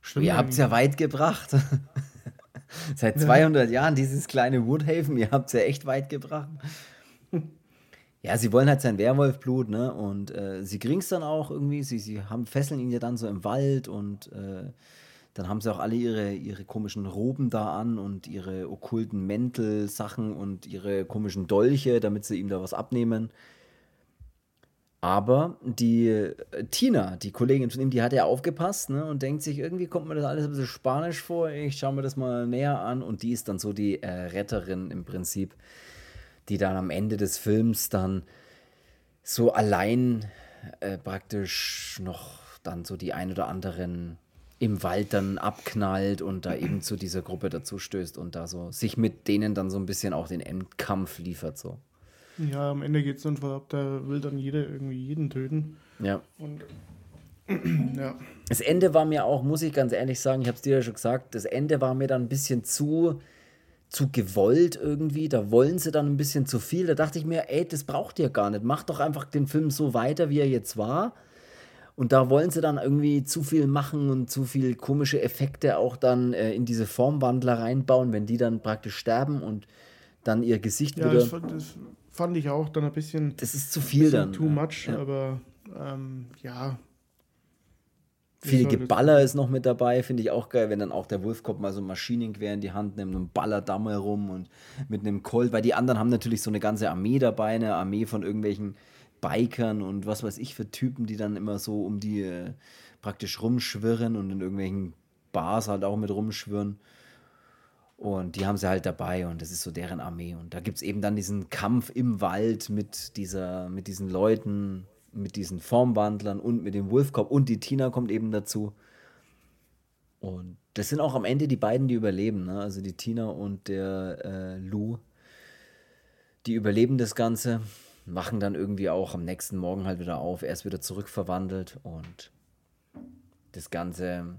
S2: Stimmt
S1: ihr habt es ja weit gebracht. Seit 200 ja. Jahren dieses kleine Woodhaven, ihr habt es ja echt weit gebracht. Ja, sie wollen halt sein Werwolfblut, ne? Und äh, sie kriegen es dann auch irgendwie. Sie, sie haben, fesseln ihn ja dann so im Wald und äh, dann haben sie auch alle ihre, ihre komischen Roben da an und ihre okkulten Mäntel-Sachen und ihre komischen Dolche, damit sie ihm da was abnehmen. Aber die äh, Tina, die Kollegin von ihm, die hat ja aufgepasst ne, und denkt sich, irgendwie kommt mir das alles ein bisschen spanisch vor. Ich schaue mir das mal näher an. Und die ist dann so die äh, Retterin im Prinzip die dann am Ende des Films dann so allein äh, praktisch noch dann so die ein oder anderen im Wald dann abknallt und da eben zu dieser Gruppe dazu stößt und da so sich mit denen dann so ein bisschen auch den Endkampf liefert so.
S2: Ja, am Ende geht es dann ab, da will dann jeder irgendwie jeden töten.
S1: Ja.
S2: Und ja.
S1: Das Ende war mir auch, muss ich ganz ehrlich sagen, ich habe es dir ja schon gesagt, das Ende war mir dann ein bisschen zu zu gewollt irgendwie. Da wollen sie dann ein bisschen zu viel. Da dachte ich mir, ey, das braucht ihr gar nicht. Macht doch einfach den Film so weiter, wie er jetzt war. Und da wollen sie dann irgendwie zu viel machen und zu viel komische Effekte auch dann äh, in diese Formwandler reinbauen, wenn die dann praktisch sterben und dann ihr Gesicht
S2: ja,
S1: wieder.
S2: Das, das fand ich auch dann ein bisschen.
S1: Das ist zu viel dann.
S2: Too much, ja. aber ähm, ja.
S1: Viel Geballer ist noch mit dabei, finde ich auch geil, wenn dann auch der Wolfkopf mal so ein Maschinengewehr in die Hand nimmt und ballert da mal rum und mit einem Colt, weil die anderen haben natürlich so eine ganze Armee dabei, eine Armee von irgendwelchen Bikern und was weiß ich für Typen, die dann immer so um die äh, praktisch rumschwirren und in irgendwelchen Bars halt auch mit rumschwirren. Und die haben sie halt dabei und das ist so deren Armee. Und da gibt es eben dann diesen Kampf im Wald mit, dieser, mit diesen Leuten, mit diesen Formwandlern und mit dem Wolfcop und die Tina kommt eben dazu. Und das sind auch am Ende die beiden, die überleben. Ne? Also die Tina und der äh, Lou, die überleben das Ganze, machen dann irgendwie auch am nächsten Morgen halt wieder auf. Er ist wieder zurückverwandelt und das Ganze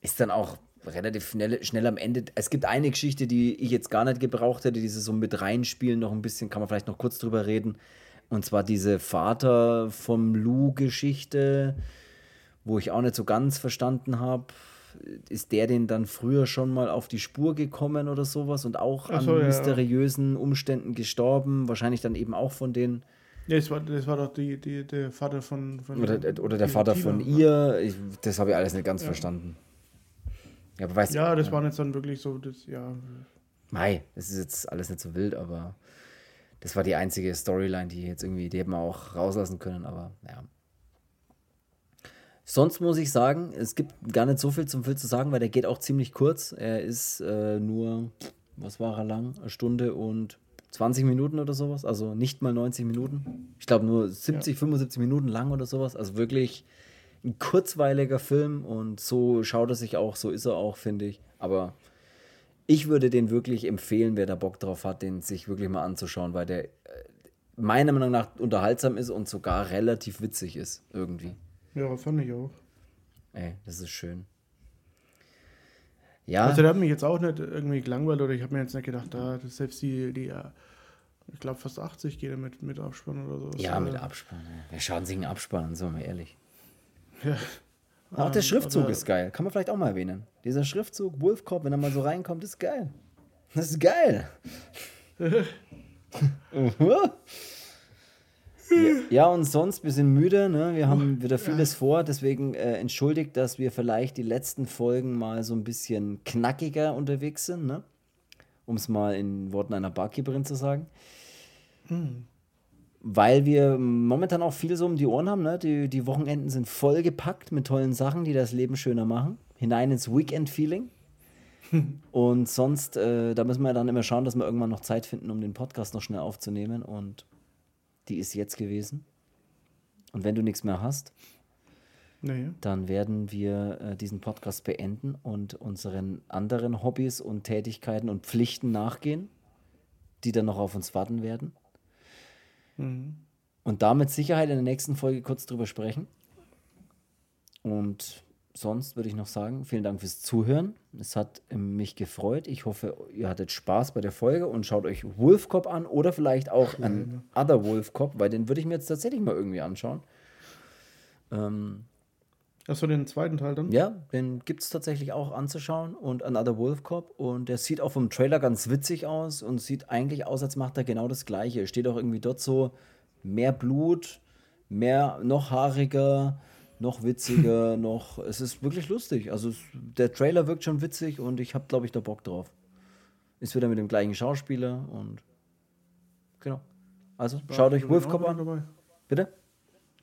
S1: ist dann auch relativ schnell, schnell am Ende. Es gibt eine Geschichte, die ich jetzt gar nicht gebraucht hätte, diese so mit reinspielen noch ein bisschen, kann man vielleicht noch kurz drüber reden. Und zwar diese Vater vom Lou-Geschichte, wo ich auch nicht so ganz verstanden habe. Ist der denn dann früher schon mal auf die Spur gekommen oder sowas und auch an so, ja, mysteriösen Umständen gestorben? Wahrscheinlich dann eben auch von den.
S2: Ja, das war, das war doch die, die, der Vater von. von
S1: oder, oder der Vater von ihr. Ich, das habe ich alles nicht ganz ja. verstanden.
S2: Ja, aber weißt, ja, das ja. war jetzt dann wirklich so, das, ja.
S1: Mei, das ist jetzt alles nicht so wild, aber das war die einzige Storyline, die jetzt irgendwie, die hätten wir auch rauslassen können, aber ja. Sonst muss ich sagen, es gibt gar nicht so viel zum Film zu sagen, weil der geht auch ziemlich kurz. Er ist äh, nur, was war er lang? Eine Stunde und 20 Minuten oder sowas. Also nicht mal 90 Minuten. Ich glaube nur 70, ja. 75 Minuten lang oder sowas. Also wirklich ein kurzweiliger Film und so schaut er sich auch, so ist er auch, finde ich. Aber ich würde den wirklich empfehlen, wer da Bock drauf hat, den sich wirklich mal anzuschauen, weil der äh, meiner Meinung nach unterhaltsam ist und sogar relativ witzig ist, irgendwie.
S2: Ja, fand ich auch.
S1: Ey, das ist schön.
S2: Ja. Also der hat mich jetzt auch nicht irgendwie gelangweilt oder ich habe mir jetzt nicht gedacht, da selbst die, die äh, ich glaube fast 80 geht er mit, mit Abspann oder so.
S1: Ja, mit Abspann. Wir schauen sich einen Abspann an, so mal ehrlich. Ja. Auch der ähm, Schriftzug ist geil. Kann man vielleicht auch mal erwähnen. Dieser Schriftzug, Wolfcop, wenn er mal so reinkommt, ist geil. Das ist geil. ja, und sonst, wir sind müde, ne? wir haben wieder vieles vor, deswegen äh, entschuldigt, dass wir vielleicht die letzten Folgen mal so ein bisschen knackiger unterwegs sind, ne? um es mal in Worten einer Barkeeperin zu sagen. Hm weil wir momentan auch viel so um die Ohren haben. Ne? Die, die Wochenenden sind vollgepackt mit tollen Sachen, die das Leben schöner machen. Hinein ins Weekend-Feeling. und sonst, äh, da müssen wir dann immer schauen, dass wir irgendwann noch Zeit finden, um den Podcast noch schnell aufzunehmen. Und die ist jetzt gewesen. Und wenn du nichts mehr hast, nee. dann werden wir äh, diesen Podcast beenden und unseren anderen Hobbys und Tätigkeiten und Pflichten nachgehen, die dann noch auf uns warten werden. Mhm. Und da mit Sicherheit in der nächsten Folge kurz drüber sprechen. Und sonst würde ich noch sagen, vielen Dank fürs Zuhören. Es hat mich gefreut. Ich hoffe, ihr hattet Spaß bei der Folge und schaut euch Wolf Cop an oder vielleicht auch an Other Wolf Cop, weil den würde ich mir jetzt tatsächlich mal irgendwie anschauen. Ähm,
S2: Achso, den zweiten Teil dann?
S1: Ja, den gibt es tatsächlich auch anzuschauen und Another Wolf Cop. Und der sieht auch vom Trailer ganz witzig aus und sieht eigentlich aus, als macht er genau das Gleiche. Steht auch irgendwie dort so mehr Blut, mehr, noch haariger, noch witziger, noch. Es ist wirklich lustig. Also es, der Trailer wirkt schon witzig und ich habe, glaube ich, da Bock drauf. Ist wieder mit dem gleichen Schauspieler und genau. Also schaut euch Wolf Cop an. Dabei? Bitte?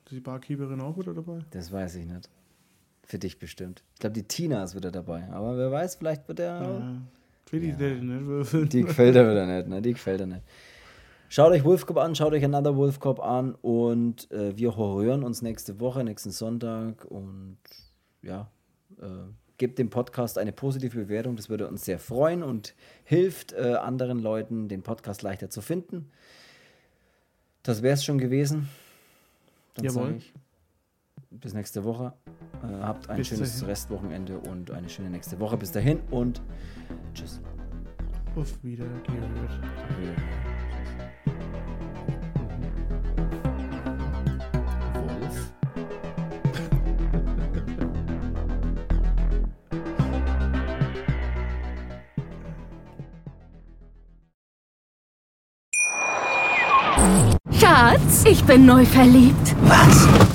S2: Ist die Barkeeperin auch wieder dabei?
S1: Das weiß ich nicht. Für dich bestimmt. Ich glaube, die Tina ist wieder dabei. Aber wer weiß, vielleicht wird er. Ja, für die, ja. nicht die gefällt er wieder nicht, ne? Die gefällt er nicht. Schaut euch Wolfcop an, schaut euch Another Wolfcop an und äh, wir hören uns nächste Woche, nächsten Sonntag und ja, äh, gebt dem Podcast eine positive Bewertung, das würde uns sehr freuen und hilft äh, anderen Leuten, den Podcast leichter zu finden. Das wäre es schon gewesen. Dann Jawohl. Ich, bis nächste Woche. Äh, habt ein bis schönes dahin. Restwochenende und eine schöne nächste Woche. Bis dahin und tschüss.
S2: Auf Wiedergehört. Ja.
S3: Schatz, ich bin neu verliebt.
S4: Was?